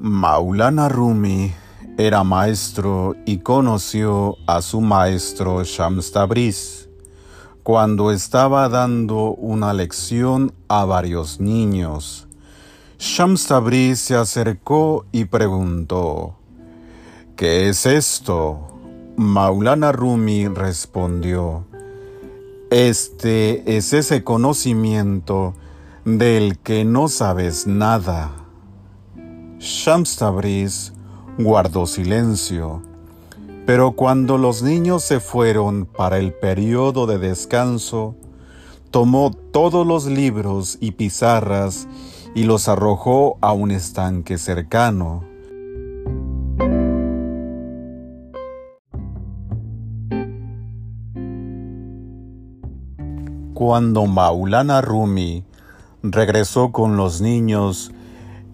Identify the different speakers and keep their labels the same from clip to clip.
Speaker 1: Maulana Rumi era maestro y conoció a su maestro Shams Tabriz cuando estaba dando una lección a varios niños. Shams Tabriz se acercó y preguntó, ¿Qué es esto? Maulana Rumi respondió, Este es ese conocimiento del que no sabes nada. Shams Tabriz guardó silencio, pero cuando los niños se fueron para el periodo de descanso, tomó todos los libros y pizarras y los arrojó a un estanque cercano. Cuando Maulana Rumi regresó con los niños,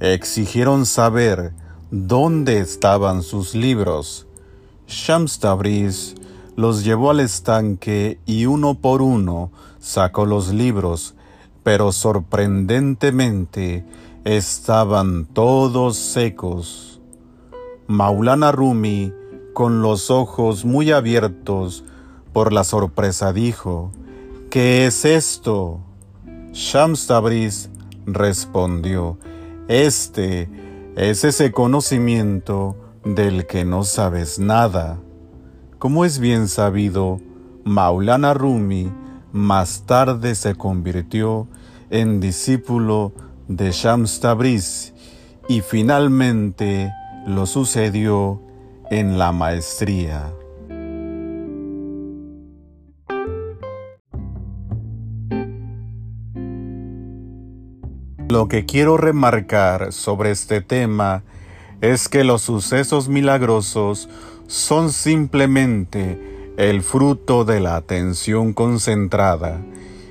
Speaker 1: exigieron saber dónde estaban sus libros. Shams Tabriz los llevó al estanque y uno por uno sacó los libros, pero sorprendentemente estaban todos secos. Maulana Rumi, con los ojos muy abiertos por la sorpresa, dijo, ¿Qué es esto? Shams Tabriz respondió, este es ese conocimiento del que no sabes nada. Como es bien sabido, Maulana Rumi más tarde se convirtió en discípulo de Shams Tabriz y finalmente lo sucedió en la maestría. Lo que quiero remarcar sobre este tema es que los sucesos milagrosos son simplemente el fruto de la atención concentrada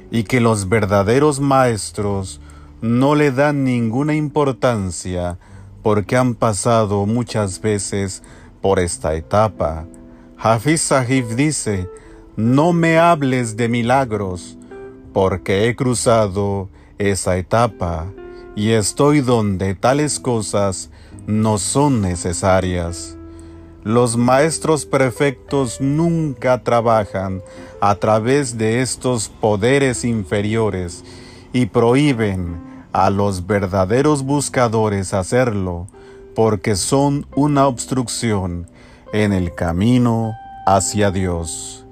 Speaker 1: y que los verdaderos maestros no le dan ninguna importancia porque han pasado muchas veces por esta etapa. Hafiz Sahib dice, no me hables de milagros, porque he cruzado esa etapa y estoy donde tales cosas no son necesarias. Los maestros perfectos nunca trabajan a través de estos poderes inferiores y prohíben a los verdaderos buscadores hacerlo porque son una obstrucción en el camino hacia Dios.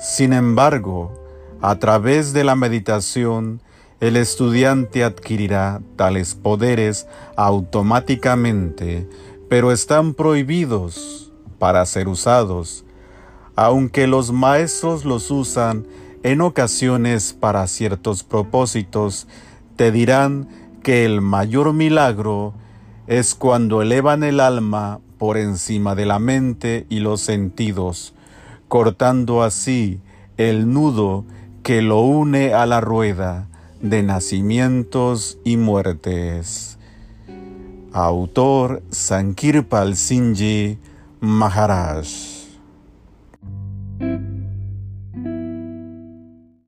Speaker 1: Sin embargo, a través de la meditación, el estudiante adquirirá tales poderes automáticamente, pero están prohibidos para ser usados, aunque los maestros los usan en ocasiones para ciertos propósitos, te dirán que el mayor milagro es cuando elevan el alma por encima de la mente y los sentidos, cortando así el nudo que lo une a la rueda de nacimientos y muertes. Autor Sankirpal Singh Maharaj